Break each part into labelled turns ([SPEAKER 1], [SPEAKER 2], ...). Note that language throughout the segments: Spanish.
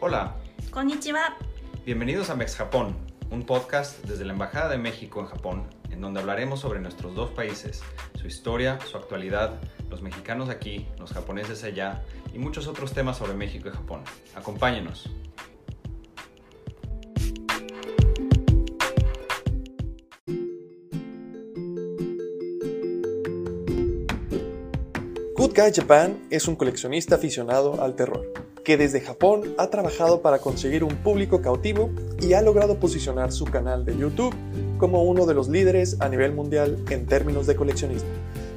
[SPEAKER 1] Hola,
[SPEAKER 2] Konnichiwa.
[SPEAKER 1] bienvenidos a Mex Japón, un podcast desde la Embajada de México en Japón, en donde hablaremos sobre nuestros dos países, su historia, su actualidad, los mexicanos aquí, los japoneses allá y muchos otros temas sobre México y Japón. Acompáñenos.
[SPEAKER 3] Good Guy Japan es un coleccionista aficionado al terror, que desde Japón ha trabajado para conseguir un público cautivo y ha logrado posicionar su canal de YouTube como uno de los líderes a nivel mundial en términos de coleccionismo.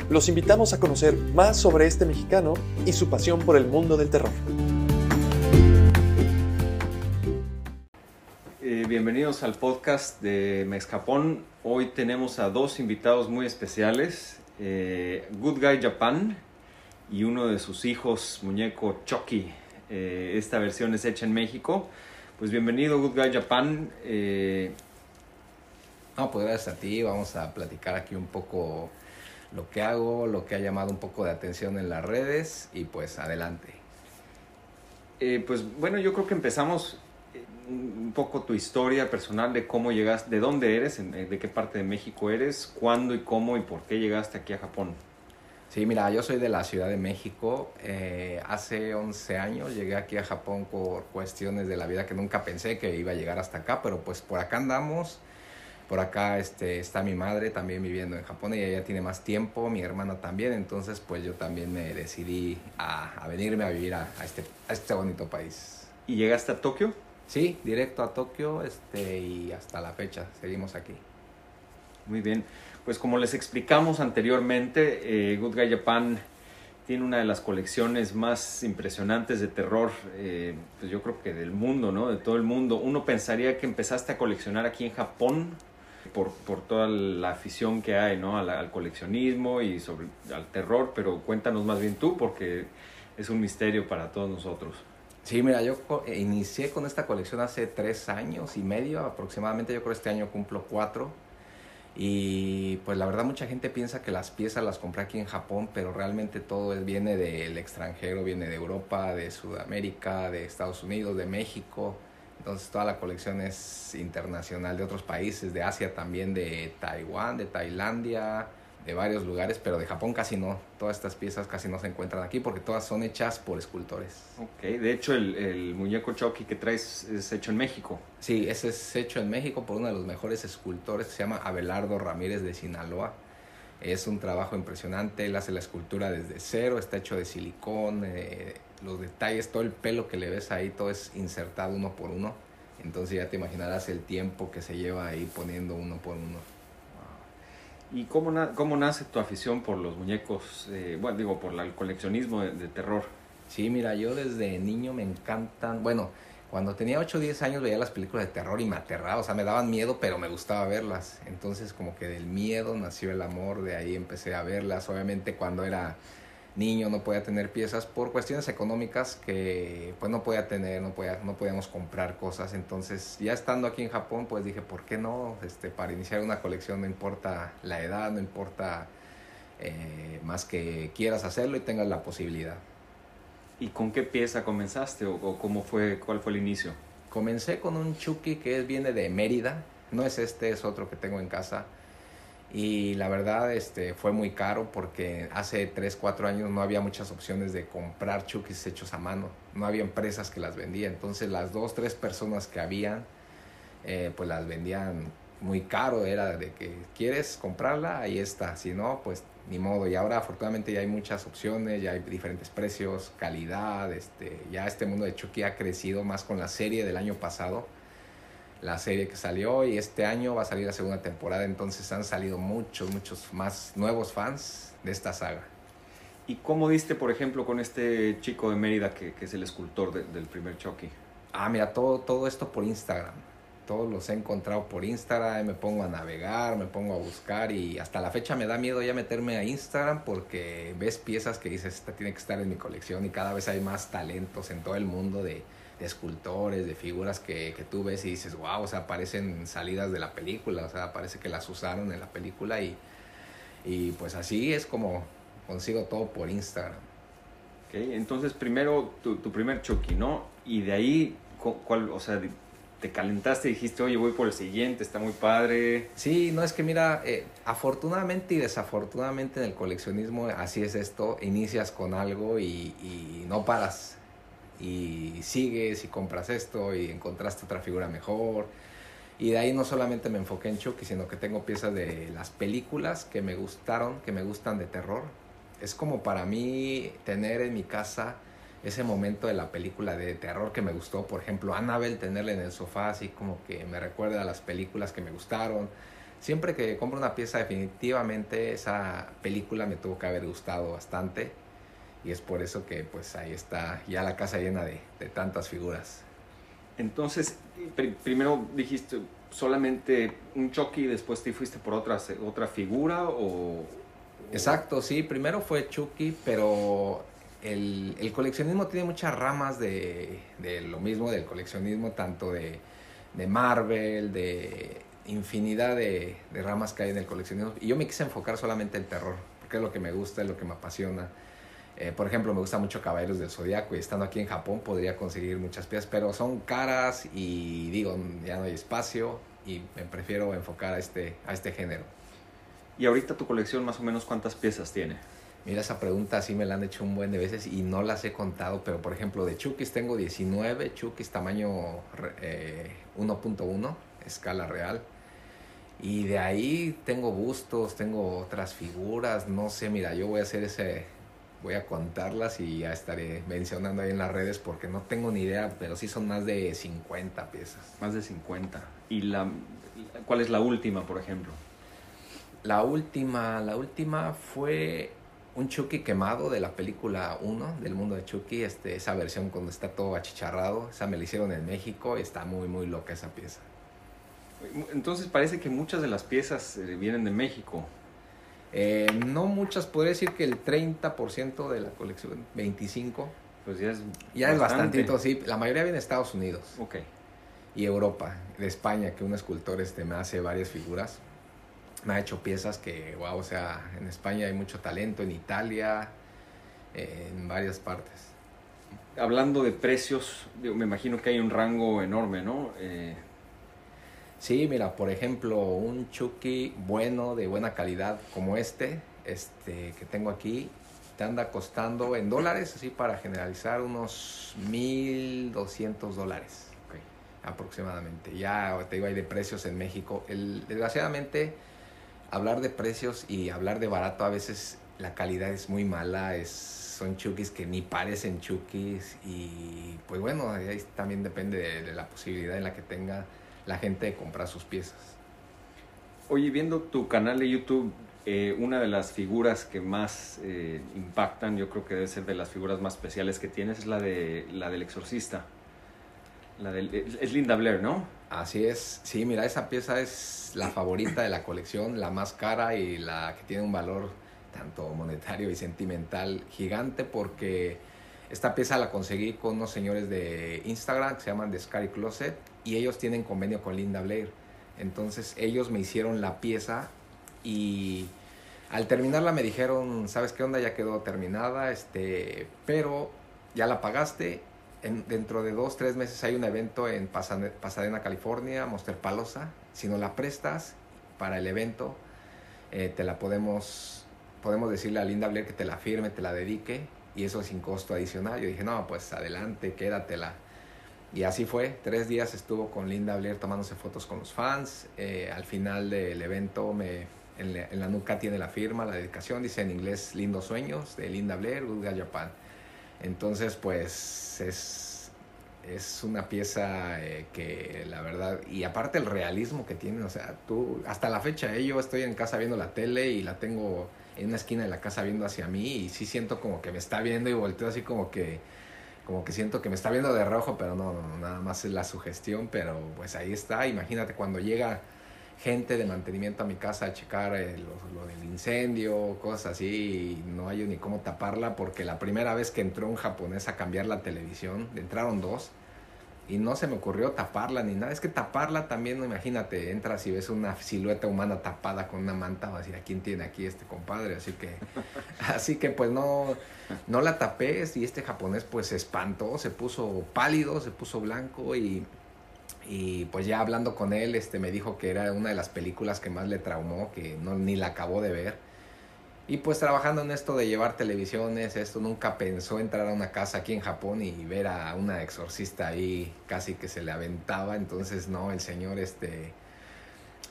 [SPEAKER 3] Los invitamos a conocer más sobre este mexicano y su pasión por el mundo del terror.
[SPEAKER 1] Eh, bienvenidos al podcast de Mex Japón. Hoy tenemos a dos invitados muy especiales, eh, Good Guy Japan y uno de sus hijos, muñeco Chucky. Eh, esta versión es hecha en México. Pues bienvenido Good Guy Japan. Eh,
[SPEAKER 4] No, pues gracias a ti. Vamos a platicar aquí un poco lo que hago, lo que ha llamado un poco de atención en las redes y pues adelante.
[SPEAKER 1] eh, pues bueno, yo creo que empezamos eh, un poco tu historia personal de cómo llegaste, de dónde eres, de qué parte de México eres, cuándo y cómo y por qué llegaste aquí a Japón.
[SPEAKER 4] Sí, mira, yo soy de la Ciudad de México. Eh, hace 11 años llegué aquí a Japón por cuestiones de la vida que nunca pensé que iba a llegar hasta acá, pero pues por acá andamos. Por acá este, está mi madre también viviendo en Japón, ella ya tiene más tiempo, mi hermana también, entonces pues yo también me decidí a, a venirme a vivir a, a este, a este bonito país.
[SPEAKER 1] ¿Y llegaste a Tokio?
[SPEAKER 4] Sí, directo a Tokio este, y hasta la fecha seguimos aquí.
[SPEAKER 1] Muy bien, pues como les explicamos anteriormente, eh, Good Guy Japan tiene una de las colecciones más impresionantes de terror, eh, pues yo creo que del mundo, ¿no? De todo el mundo. Uno pensaría que empezaste a coleccionar aquí en Japón por, por toda la afición que hay, ¿no? Al, coleccionismo y sobre, al terror, pero cuéntanos más bien tú porque es un misterio para todos nosotros.
[SPEAKER 4] Sí, mira, yo eh, inicié con esta colección hace tres años y medio aproximadamente, yo creo este año cumplo cuatro. Y pues la verdad mucha gente piensa que las piezas las compré aquí en Japón, pero realmente todo viene del extranjero, viene de Europa, de Sudamérica, de Estados Unidos, de México. Entonces toda la colección es internacional de otros países, de Asia también, de Taiwán, de Tailandia, de varios lugares, pero de Japón casi no. Todas estas piezas casi no se encuentran aquí porque todas son hechas por escultores.
[SPEAKER 1] Ok, de hecho el, el muñeco Chucky que traes es hecho en México.
[SPEAKER 4] Sí, ese es hecho en México por uno de los mejores escultores que se llama Abelardo Ramírez de Sinaloa. Es un trabajo impresionante, él hace la escultura desde cero, está hecho de silicón, eh, los detalles, todo el pelo que le ves ahí, todo es insertado uno por uno. Entonces ya te imaginarás el tiempo que se lleva ahí poniendo uno por uno.
[SPEAKER 1] ¿Y cómo, na- cómo nace tu afición por los muñecos, eh, bueno, digo, por el coleccionismo de, de terror?
[SPEAKER 4] Sí, mira, yo desde niño me encantan. Bueno, cuando tenía 8 o 10 años veía las películas de terror y me aterraba, o sea, me daban miedo, pero me gustaba verlas. Entonces, como que del miedo nació el amor, de ahí empecé a verlas. Obviamente, cuando era niño no podía tener piezas por cuestiones económicas que pues no podía tener, no podía, no podíamos comprar cosas. Entonces, ya estando aquí en Japón, pues dije, ¿por qué no? Este, para iniciar una colección no importa la edad, no importa eh, más que quieras hacerlo y tengas la posibilidad.
[SPEAKER 1] ¿Y con qué pieza comenzaste o, o cómo fue, cuál fue el inicio?
[SPEAKER 4] Comencé con un Chucky que es, viene de Mérida. No es este, es otro que tengo en casa. Y la verdad este, fue muy caro porque hace 3, 4 años no había muchas opciones de comprar Chuckys hechos a mano. No había empresas que las vendían. Entonces las dos, tres personas que habían, eh, pues las vendían muy caro. Era de que quieres comprarla, ahí está. Si no, pues ni modo. Y ahora afortunadamente ya hay muchas opciones, ya hay diferentes precios, calidad. Este, ya este mundo de Chucky ha crecido más con la serie del año pasado la serie que salió y este año va a salir la segunda temporada, entonces han salido muchos, muchos más nuevos fans de esta saga.
[SPEAKER 1] ¿Y cómo diste, por ejemplo, con este chico de Mérida que, que es el escultor de- del primer Chucky?
[SPEAKER 4] Ah, mira, todo, todo esto por Instagram. Todos los he encontrado por Instagram, me pongo a navegar, me pongo a buscar y hasta la fecha me da miedo ya meterme a Instagram porque ves piezas que dices, esta tiene que estar en mi colección y cada vez hay más talentos en todo el mundo de, de escultores, de figuras que, que tú ves y dices, wow, o sea, parecen salidas de la película, o sea, parece que las usaron en la película y, y pues así es como consigo todo por Instagram.
[SPEAKER 1] Ok, Entonces, primero tu, tu primer Chucky, ¿no? Y de ahí, ¿cuál, o sea, te calentaste y dijiste, oye, voy por el siguiente, está muy padre?
[SPEAKER 4] Sí, no es que mira, eh, afortunadamente y desafortunadamente en el coleccionismo así es esto, inicias con algo y, y no paras y sigues y compras esto y encontraste otra figura mejor. Y de ahí no solamente me enfoqué en Chucky, sino que tengo piezas de las películas que me gustaron, que me gustan de terror. Es como para mí tener en mi casa ese momento de la película de terror que me gustó. Por ejemplo, Annabelle, tenerla en el sofá, así como que me recuerda a las películas que me gustaron. Siempre que compro una pieza, definitivamente esa película me tuvo que haber gustado bastante y es por eso que pues ahí está ya la casa llena de, tantas figuras.
[SPEAKER 1] Entonces, primero dijiste solamente un Chucky y después te fuiste por otra, otra figura o...
[SPEAKER 4] Exacto, sí, primero fue Chucky, pero el, el coleccionismo tiene muchas ramas de, de, lo mismo del coleccionismo, tanto de, de Marvel, de infinidad de, de, ramas que hay en el coleccionismo. Y yo me quise enfocar solamente en terror, porque es lo que me gusta, es lo que me apasiona. Eh, por ejemplo, me gusta mucho Caballeros del Zodiaco y estando aquí en Japón podría conseguir muchas piezas, pero son caras y digo, ya no hay espacio y me prefiero enfocar a este, a este género.
[SPEAKER 1] ¿Y ahorita tu colección más o menos cuántas piezas tiene?
[SPEAKER 4] Mira, esa pregunta sí me la han hecho un buen de veces y no las he contado, pero por ejemplo de Chukis tengo 19, Chukis tamaño 1.1, eh, escala real. Y de ahí tengo bustos, tengo otras figuras, no sé, mira, yo voy a hacer ese, voy a contarlas y ya estaré mencionando ahí en las redes porque no tengo ni idea, pero sí son más de 50 piezas.
[SPEAKER 1] Más de 50. ¿Y la, cuál es la última, por ejemplo?
[SPEAKER 4] La última, la última fue un Chucky quemado de la película 1 del mundo de Chucky, este, esa versión cuando está todo achicharrado, esa me la hicieron en México y está muy muy loca esa pieza.
[SPEAKER 1] Entonces parece que muchas de las piezas eh, vienen de México.
[SPEAKER 4] Eh, no muchas, podría decir que el 30% de la colección, 25%.
[SPEAKER 1] Pues ya es
[SPEAKER 4] Ya es bastantito, sí. La mayoría viene de Estados Unidos.
[SPEAKER 1] Ok.
[SPEAKER 4] Y Europa, de España, que un escultor este, me hace varias figuras. Me ha hecho piezas que, wow, o sea, en España hay mucho talento, en Italia, en varias partes.
[SPEAKER 1] Hablando de precios, me imagino que hay un rango enorme, ¿no? Eh,
[SPEAKER 4] Sí, mira, por ejemplo, un Chucky bueno, de buena calidad, como este, este que tengo aquí, te anda costando en dólares, así para generalizar, unos 1.200 dólares aproximadamente. Ya te digo, hay de precios en México. El, desgraciadamente, hablar de precios y hablar de barato a veces la calidad es muy mala, es, son chukis que ni parecen chukis y pues bueno, ahí también depende de la posibilidad en la que tenga la gente compra sus piezas.
[SPEAKER 1] Oye, viendo tu canal de YouTube, eh, una de las figuras que más eh, impactan, yo creo que debe ser de las figuras más especiales que tienes, es la, de, la del exorcista. La es Linda Blair, ¿no?
[SPEAKER 4] Así es. Sí, mira, esa pieza es la favorita de la colección, la más cara y la que tiene un valor tanto monetario y sentimental gigante porque esta pieza la conseguí con unos señores de Instagram que se llaman The Scary Closet y ellos tienen convenio con Linda Blair. Entonces ellos me hicieron la pieza y al terminarla me dijeron, ¿sabes qué onda? Ya quedó terminada, este, pero ya la pagaste. En, dentro de dos, tres meses hay un evento en Pasadena, California, Monster Palosa. Si no la prestas para el evento, eh, te la podemos, podemos decirle a Linda Blair que te la firme, te la dedique y eso sin costo adicional. Yo dije, no, pues adelante, quédatela. Y así fue, tres días estuvo con Linda Blair tomándose fotos con los fans. Eh, al final del evento me, en, la, nuca tiene la firma, la dedicación, dice en inglés Lindos Sueños de Linda Blair, Good Japan. Entonces, pues es, es una pieza eh, que la verdad, y aparte el realismo que tiene, o sea, tú, hasta la fecha, eh, yo estoy en casa viendo la tele y la tengo en una esquina de la casa viendo hacia mí y sí siento como que me está viendo y volteo así como que como que siento que me está viendo de rojo, pero no, nada más es la sugestión, pero pues ahí está, imagínate cuando llega gente de mantenimiento a mi casa a checar eh, lo, del incendio, cosas así, y no hay ni cómo taparla porque la primera vez que entró un japonés a cambiar la televisión, entraron dos, y no se me ocurrió taparla ni nada. Es que taparla también, imagínate, entras y ves una silueta humana tapada con una manta, vas a decir, ¿a quién tiene aquí este compadre? Así que, así que pues no, no la tapé y este japonés pues se espantó, se puso pálido, se puso blanco y, y pues ya hablando con él, este me dijo que era una de las películas que más le traumó, que no, ni la acabó de ver y pues trabajando en esto de llevar televisiones, esto nunca pensó entrar a una casa aquí en Japón y ver a una exorcista ahí casi que se le aventaba. Entonces no, el señor este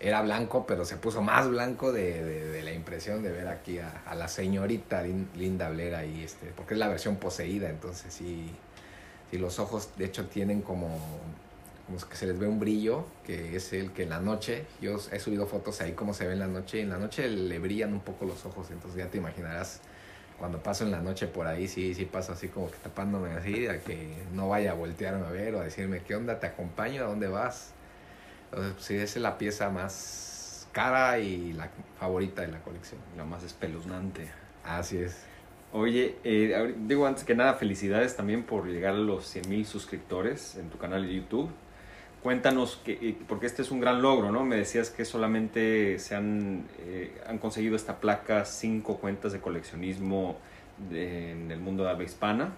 [SPEAKER 4] era blanco, pero se puso más blanco de, la impresión de ver aquí a, la señorita Linda Blair ahí, este, porque es la versión poseída, entonces sí, sí los ojos de hecho tienen como que se les ve un brillo, que es el que en la noche, yo he subido fotos ahí como se ve en la noche, y en la noche le brillan un poco los ojos, entonces ya te imaginarás cuando paso en la noche por ahí, sí, sí paso así como que tapándome así, a que no vaya a voltearme a ver o a decirme, ¿qué onda? ¿Te acompaño? ¿A dónde vas? Entonces, pues, sí, esa es la pieza más cara y la favorita de la colección.
[SPEAKER 1] La más espeluznante.
[SPEAKER 4] Así es.
[SPEAKER 1] Oye, eh, digo antes que nada, felicidades también por llegar a los 100 mil suscriptores en tu canal de YouTube. Cuéntanos, que, eh, porque este es un gran logro, ¿no? Me decías que solamente se han, eh, han conseguido esta placa cinco cuentas de coleccionismo en el mundo de habla hispana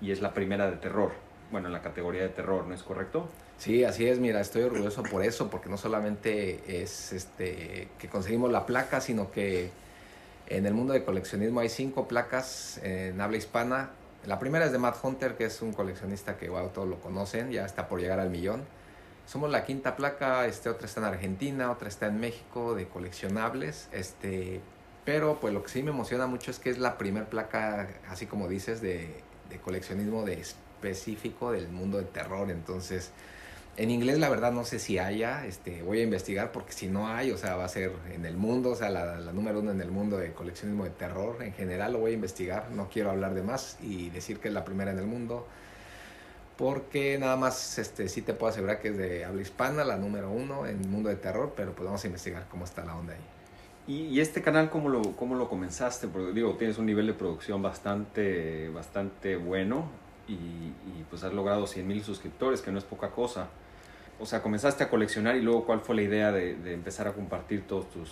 [SPEAKER 1] y es la primera de terror, bueno, en la categoría de terror, ¿no es correcto?
[SPEAKER 4] Sí, así es, mira, estoy orgulloso por eso, porque no solamente es este, que conseguimos la placa, sino que en el mundo de coleccionismo hay cinco placas en habla hispana la primera es de Matt Hunter, que es un coleccionista que wow, todos lo conocen, ya está por llegar al millón. Somos la quinta placa, este, otra está en Argentina, otra está en México de coleccionables. Este, pero pues lo que sí me emociona mucho es que es la primera placa, así como dices, de, de coleccionismo de específico del mundo del terror. Entonces, en inglés la verdad no sé si haya, este, voy a investigar porque si no hay, o sea, va a ser en el mundo, o sea, la, número uno en el mundo de coleccionismo de terror. En general lo voy a investigar, no quiero hablar de más y decir que es la primera en el mundo. Porque nada más este, sí te puedo asegurar que es de habla hispana, la número uno en el mundo de terror, pero pues vamos a investigar cómo está la onda ahí.
[SPEAKER 1] ¿Y, este canal cómo lo, cómo lo comenzaste? Porque digo, tienes un nivel de producción bastante, bastante bueno y, y pues has logrado 100 mil suscriptores, que no es poca cosa o sea, comenzaste a coleccionar y luego cuál fue la idea de, empezar a compartir todos tus...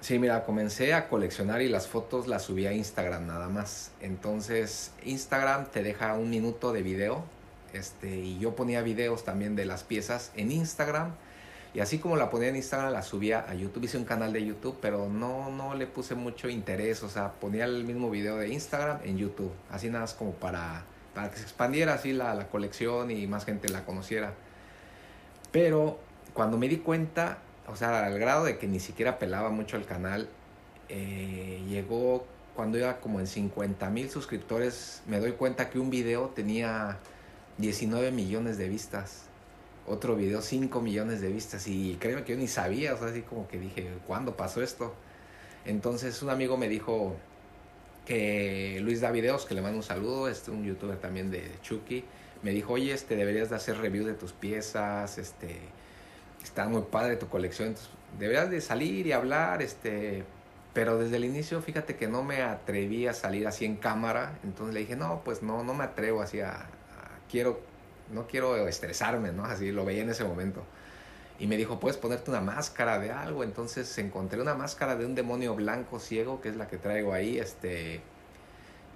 [SPEAKER 4] Sí, mira, comencé a coleccionar y las fotos las subí a Instagram nada más. Entonces, Instagram te deja un minuto de video. Este, y yo ponía videos también de las piezas en Instagram. Y así como la ponía en Instagram, la subía a YouTube. Hice un canal de YouTube, pero no, no le puse mucho interés. O sea, ponía el mismo video de Instagram en YouTube. Así nada más como para, para que se expandiera así la, la colección y más gente la conociera. Pero cuando me di cuenta, o sea, al grado de que ni siquiera pelaba mucho el canal, eh, llegó cuando iba como en 50 mil suscriptores, me doy cuenta que un video tenía 19 millones de vistas. Otro video 5 millones de vistas. Y créeme que yo ni sabía, o sea, así como que dije, ¿cuándo pasó esto? Entonces un amigo me dijo que Luis da videos, que le mando un saludo, este un youtuber también de Chucky me dijo, oye, este, deberías de hacer review de tus piezas, este, está muy padre tu colección, deberías de salir y hablar, este, pero desde el inicio, fíjate que no me atreví a salir así en cámara, entonces le dije, no, pues no, no me atrevo así a, quiero, no quiero estresarme, ¿no? Así lo veía en ese momento. Y me dijo, puedes ponerte una máscara de algo. Entonces encontré una máscara de un demonio blanco ciego, que es la que traigo ahí, este,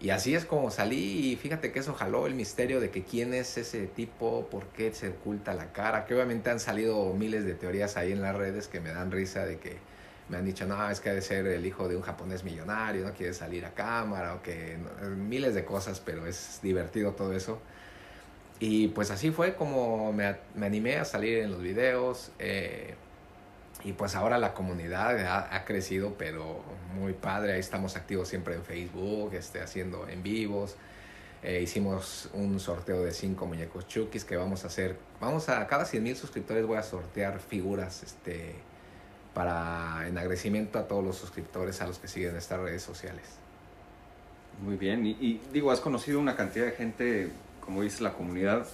[SPEAKER 4] y así es como salí y fíjate que eso jaló el misterio de que quién es ese tipo, por qué se oculta la cara, que obviamente han salido miles de teorías ahí en las redes que me dan risa de que me han dicho, no, es que ha de ser el hijo de un japonés millonario, no quiere salir a cámara, o que miles de cosas, pero es divertido todo eso. Y pues así fue como me, me animé a salir en los videos. Eh, y pues ahora la comunidad ha, crecido, pero muy padre. Ahí estamos activos siempre en Facebook, este, haciendo en vivos. Eh, hicimos un sorteo de cinco muñecos Chukis que vamos a hacer. Vamos a, cada 100 mil suscriptores voy a sortear figuras este, para en agradecimiento a todos los suscriptores, a los que siguen estas redes sociales.
[SPEAKER 1] Muy bien, y, y digo, has conocido una cantidad de gente, como dice la comunidad,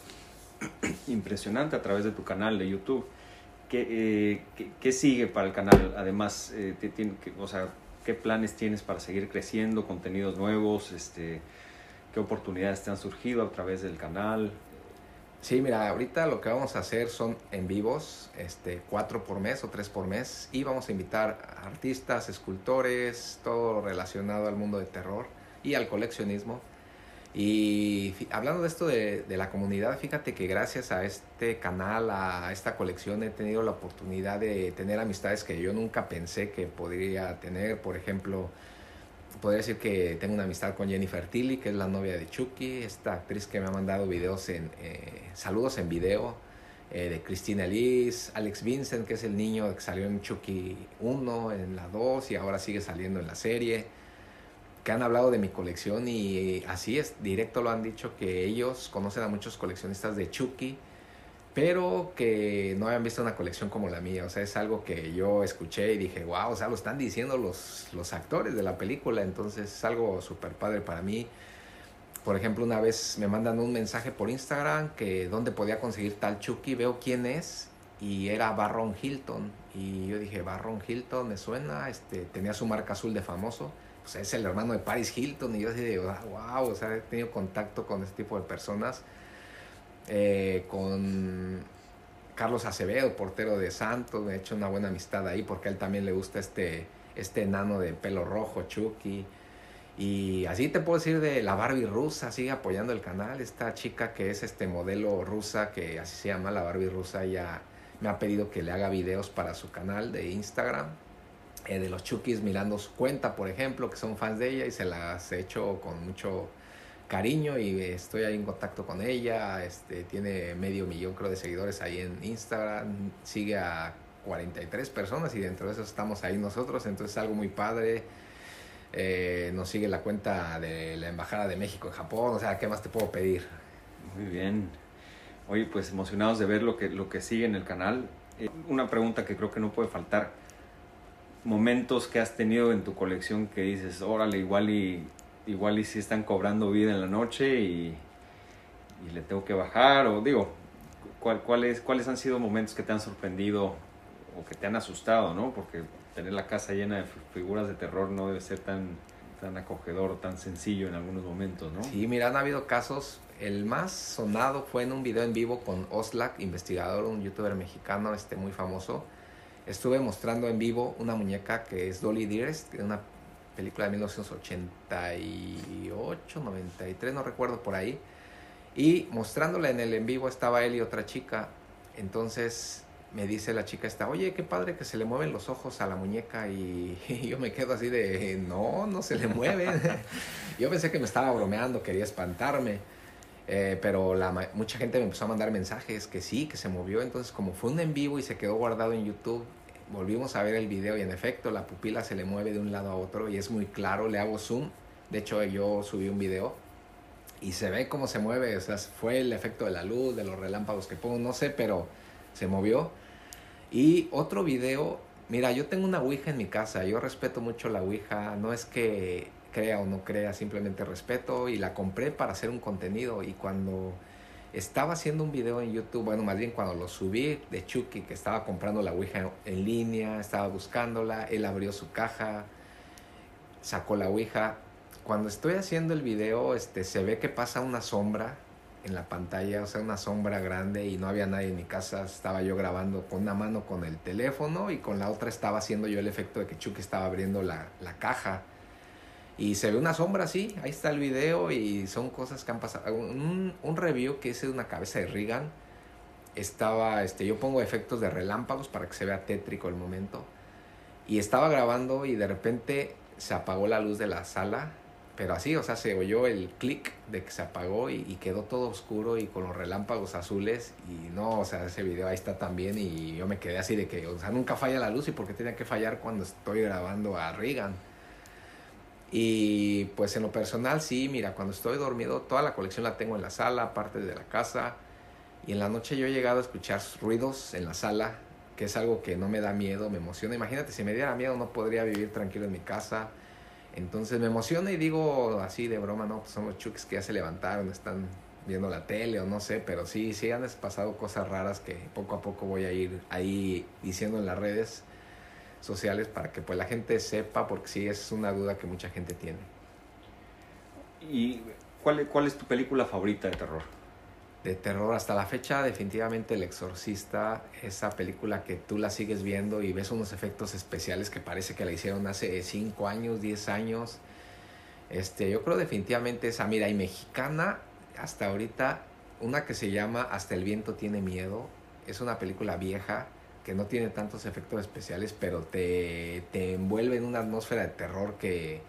[SPEAKER 1] impresionante a través de tu canal de YouTube. Eh, ¿Qué, sigue para el canal? Además, eh, o sea, ¿qué planes tienes para seguir creciendo, contenidos nuevos? Este, ¿Qué oportunidades te han surgido a través del canal?
[SPEAKER 4] Sí, mira, ahorita lo que vamos a hacer son en vivos, este, cuatro por mes o tres por mes, y vamos a invitar artistas, escultores, todo relacionado al mundo de terror y al coleccionismo. Y hablando de esto de, de, la comunidad, fíjate que gracias a este canal, a esta colección, he tenido la oportunidad de tener amistades que yo nunca pensé que podría tener. Por ejemplo, podría decir que tengo una amistad con Jennifer Tilly, que es la novia de Chucky, esta actriz que me ha mandado videos en eh, saludos en video, eh, de Cristina Liz, Alex Vincent, que es el niño que salió en Chucky 1, en la 2 y ahora sigue saliendo en la serie, que han hablado de mi colección y así es, directo lo han dicho que ellos conocen a muchos coleccionistas de Chucky pero que no habían visto una colección como la mía. O sea, es algo que yo escuché y dije, wow, o sea, lo están diciendo los, los actores de la película, entonces es algo súper padre para mí. Por ejemplo, una vez me mandan un mensaje por Instagram que dónde podía conseguir tal Chucky, veo quién es y era Barron Hilton. Y yo dije, Barron Hilton me suena, este, tenía su marca azul de famoso. Pues es el hermano de Paris Hilton y yo dije, wow, o sea, he tenido contacto con este tipo de personas eh, con Carlos Acevedo, portero de Santos, he hecho una buena amistad ahí porque a él también le gusta este, este enano de pelo rojo, Chucky. Y así te puedo decir de la Barbie rusa, sigue apoyando el canal. Esta chica que es este modelo rusa, que así se llama la Barbie rusa, ya me ha pedido que le haga videos para su canal de Instagram. Eh, de los Chukis mirando su cuenta, por ejemplo, que son fans de ella y se las he hecho con mucho cariño y estoy ahí en contacto con ella. Este, tiene medio millón, creo, de seguidores ahí en Instagram. Sigue a 43 personas y dentro de eso estamos ahí nosotros. Entonces es algo muy padre. Eh, nos sigue la cuenta de la Embajada de México en Japón. O sea, ¿qué más te puedo pedir?
[SPEAKER 1] Muy bien. Oye, pues emocionados de ver lo que, lo que sigue en el canal. Eh, una pregunta que creo que no puede faltar. Momentos que has tenido en tu colección que dices, órale, igual y igual y si están cobrando vida en la noche y, y le tengo que bajar o digo, ¿cuál, cuáles, ¿cuáles han sido momentos que te han sorprendido o que te han asustado, ¿no? Porque tener la casa llena de figuras de terror no debe ser tan, tan acogedor tan sencillo en algunos momentos, ¿no?
[SPEAKER 4] Sí, mira, han habido casos. El más sonado fue en un video en vivo con Oslak, investigador, un youtuber mexicano este, muy famoso. Estuve mostrando en vivo una muñeca que es Dolly Dearest, una película de 1988, 93, no recuerdo por ahí. Y mostrándola en el en vivo estaba él y otra chica. Entonces me dice la chica esta, oye, qué padre que se le mueven los ojos a la muñeca y, yo me quedo así de, no, no se le mueven. yo pensé que me estaba bromeando, quería espantarme. Eh, pero mucha gente me empezó a mandar mensajes que sí, que se movió. Entonces, como fue un en vivo y se quedó guardado en YouTube, volvimos a ver el video y en efecto la pupila se le mueve de un lado a otro y es muy claro, le hago zoom. De hecho yo subí un video y se ve cómo se mueve, o sea, fue el efecto de la luz, de los relámpagos que pongo, no sé, pero se movió. Y otro video, mira, yo tengo una Ouija en mi casa, yo respeto mucho la Ouija, no es que crea o no crea, simplemente respeto y la compré para hacer un contenido y cuando estaba haciendo un video en YouTube, bueno, más bien cuando lo subí de Chucky, que estaba comprando la Ouija en línea, estaba buscándola, él abrió su caja, sacó la Ouija. Cuando estoy haciendo el video, este, se ve que pasa una sombra en la pantalla, o sea, una sombra grande y no había nadie en mi casa. Estaba yo grabando con una mano con el teléfono y con la otra estaba haciendo yo el efecto de que Chucky estaba abriendo la, la caja y se ve una sombra así, ahí está el video y son cosas que han pasado. Un, un review que hice de una cabeza de Regan, estaba, este, yo pongo efectos de relámpagos para que se vea tétrico el momento. Y estaba grabando y de repente se apagó la luz de la sala, pero así, o sea, se oyó el clic de que se apagó y, y, quedó todo oscuro y con los relámpagos azules. Y no, o sea, ese video ahí está también y yo me quedé así de que, o sea, nunca falla la luz y por qué tenía que fallar cuando estoy grabando a Regan. Y pues en lo personal sí, mira, cuando estoy dormido, toda la colección la tengo en la sala, aparte de la casa. Y en la noche yo he llegado a escuchar ruidos en la sala, que es algo que no me da miedo, me emociona. Imagínate, si me diera miedo no podría vivir tranquilo en mi casa. Entonces me emociona y digo así de broma, no, pues son los chukis que ya se levantaron, están viendo la tele o no sé, pero sí, sí han pasado cosas raras que poco a poco voy a ir ahí diciendo en las redes sociales para que pues la gente sepa, porque sí es una duda que mucha gente tiene.
[SPEAKER 1] ¿Y cuál, cuál es tu película favorita de terror?
[SPEAKER 4] de terror hasta la fecha, definitivamente El Exorcista, esa película que tú la sigues viendo y ves unos efectos especiales que parece que la hicieron hace 5 años, 10 años. Este, yo creo definitivamente esa, mira, y mexicana, hasta ahorita, una que se llama Hasta el viento tiene miedo, es una película vieja que no tiene tantos efectos especiales, pero te, te envuelve en una atmósfera de terror que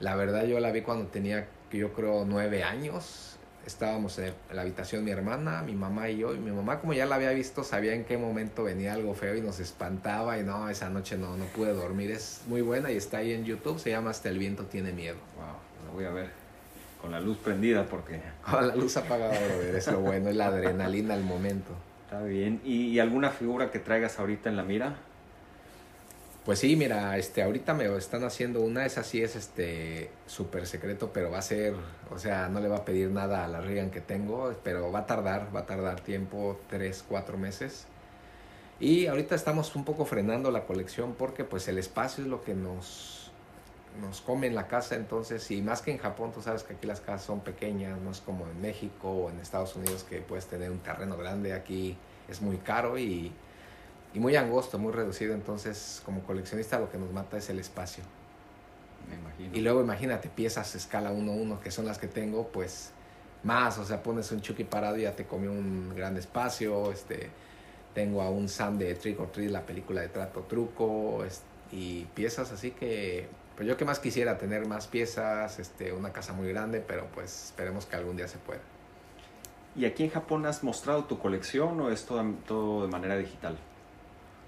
[SPEAKER 4] la verdad yo la vi cuando tenía, yo creo, nueve años estábamos en la habitación mi hermana, mi mamá y yo, y mi mamá como ya la había visto sabía en qué momento venía algo feo y nos espantaba y no, esa noche no, no pude dormir, es muy buena y está ahí en YouTube, se llama Hasta el viento tiene miedo.
[SPEAKER 1] Wow, la voy a ver con la luz prendida porque...
[SPEAKER 4] Con la luz apagada, es lo bueno, es la adrenalina al momento.
[SPEAKER 1] Está bien, ¿Y alguna figura que traigas ahorita en la mira?
[SPEAKER 4] Pues sí, mira, este, ahorita me están haciendo una, esa sí es este súper secreto, pero va a ser, o sea, no le va a pedir nada a la Regan que tengo, pero va a tardar, va a tardar tiempo, tres, cuatro meses. Y ahorita estamos un poco frenando la colección porque pues el espacio es lo que nos, nos come en la casa, entonces, y más que en Japón, tú sabes que aquí las casas son pequeñas, no es como en México o en Estados Unidos que puedes tener un terreno grande, aquí es muy caro y y muy angosto, muy reducido. Entonces, como coleccionista, lo que nos mata es el espacio.
[SPEAKER 1] Me imagino.
[SPEAKER 4] Y luego imagínate piezas escala 1-1, que son las que tengo, pues más, o sea, pones un Chucky parado y ya te comió un gran espacio. Este, tengo a un Sam de Trick or Treat, la película de Trato Truco, y piezas así que, pues yo que más quisiera tener más piezas, este, una casa muy grande, pero pues esperemos que algún día se pueda.
[SPEAKER 1] ¿Y aquí en Japón has mostrado tu colección o es todo, todo de manera digital?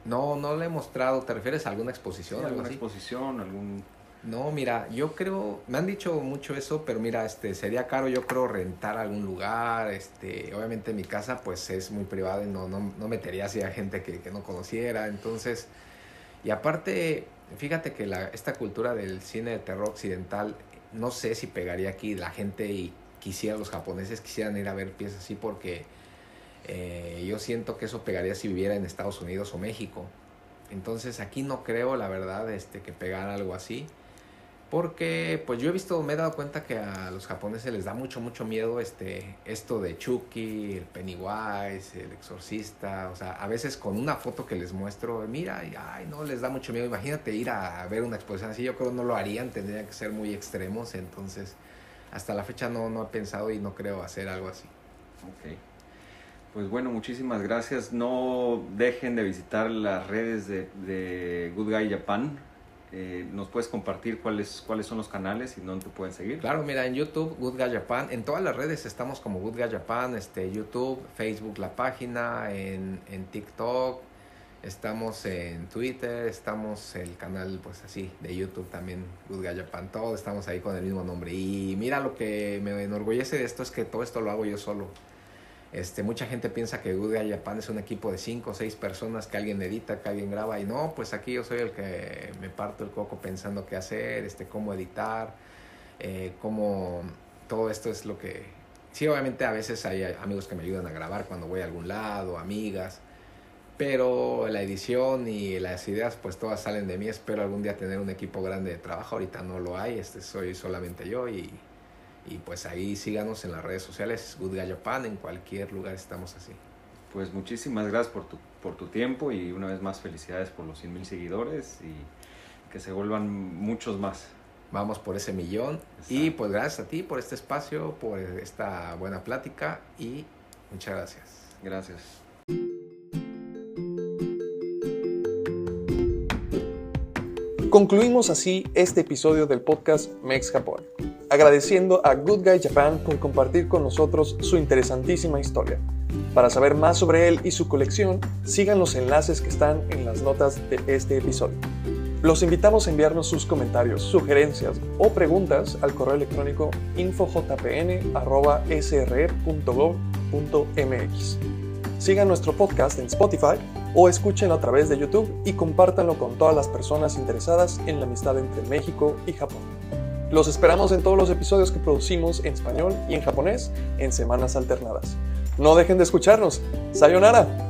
[SPEAKER 4] No, no le he mostrado. ¿Te refieres a alguna exposición?
[SPEAKER 1] ¿Alguna exposición? ¿Algún...?
[SPEAKER 4] No, mira, yo creo, me han dicho mucho eso, pero mira, este, sería caro yo creo rentar algún lugar, este, obviamente mi casa pues es muy privada y no, no, no metería así a gente que, que, no conociera, entonces, y aparte, fíjate que la, esta cultura del cine de terror occidental, no sé si pegaría aquí la gente y quisiera, los japoneses quisieran ir a ver piezas así porque eh, yo siento que eso pegaría si viviera en Estados Unidos o México. Entonces aquí no creo, la verdad, este, que pegar algo así. Porque pues yo he visto, me he dado cuenta que a los japoneses les da mucho, mucho miedo este, esto de Chucky, el Pennywise, el exorcista. O sea, a veces con una foto que les muestro, mira, y, ay, no, les da mucho miedo. Imagínate ir a ver una exposición así, yo creo no lo harían, tendrían que ser muy extremos. Entonces, hasta la fecha no, no he pensado y no creo hacer algo así.
[SPEAKER 1] Okay. Pues bueno, muchísimas gracias. No dejen de visitar las redes de, Good Guy Japan. Eh, ¿Nos puedes compartir cuáles, cuáles son los canales y dónde te pueden seguir?
[SPEAKER 4] Claro, mira, en YouTube, Good Guy Japan. En todas las redes estamos como Good Guy Japan, este, YouTube, Facebook, la página, en, en TikTok, estamos en Twitter, estamos el canal, pues así, de YouTube también, Good Guy Japan. Todos estamos ahí con el mismo nombre. Y mira, lo que me enorgullece de esto es que todo esto lo hago yo solo. Este, mucha gente piensa que Good Guy Japan es un equipo de 5 o 6 personas que alguien edita, que alguien graba y no, pues aquí yo soy el que me parto el coco pensando qué hacer, este, cómo editar, eh, cómo todo esto es lo que... Sí, obviamente a veces hay amigos que me ayudan a grabar cuando voy a algún lado, amigas, pero la edición y las ideas pues todas salen de mí. Espero algún día tener un equipo grande de trabajo, ahorita no lo hay, este, soy solamente yo y y pues ahí síganos en las redes sociales, Good Guy Japan, en cualquier lugar estamos así.
[SPEAKER 1] Pues muchísimas gracias por tu, por tu tiempo y una vez más felicidades por los 100 mil seguidores y que se vuelvan muchos más.
[SPEAKER 4] Vamos por ese millón y pues gracias a ti por este espacio, por esta buena plática y muchas gracias.
[SPEAKER 1] Gracias.
[SPEAKER 3] Concluimos así este episodio del podcast Mex Japón agradeciendo a Good Guy Japan por compartir con nosotros su interesantísima historia. Para saber más sobre él y su colección, sigan los enlaces que están en las notas de este episodio. Los invitamos a enviarnos sus comentarios, sugerencias o preguntas al correo electrónico infojpn.sre.gov.mx. Sigan nuestro podcast en Spotify o escúchenlo a través de YouTube y compártanlo con todas las personas interesadas en la amistad entre México y Japón. Los esperamos en todos los episodios que producimos en español y en japonés en semanas alternadas. No dejen de escucharnos. Sayonara.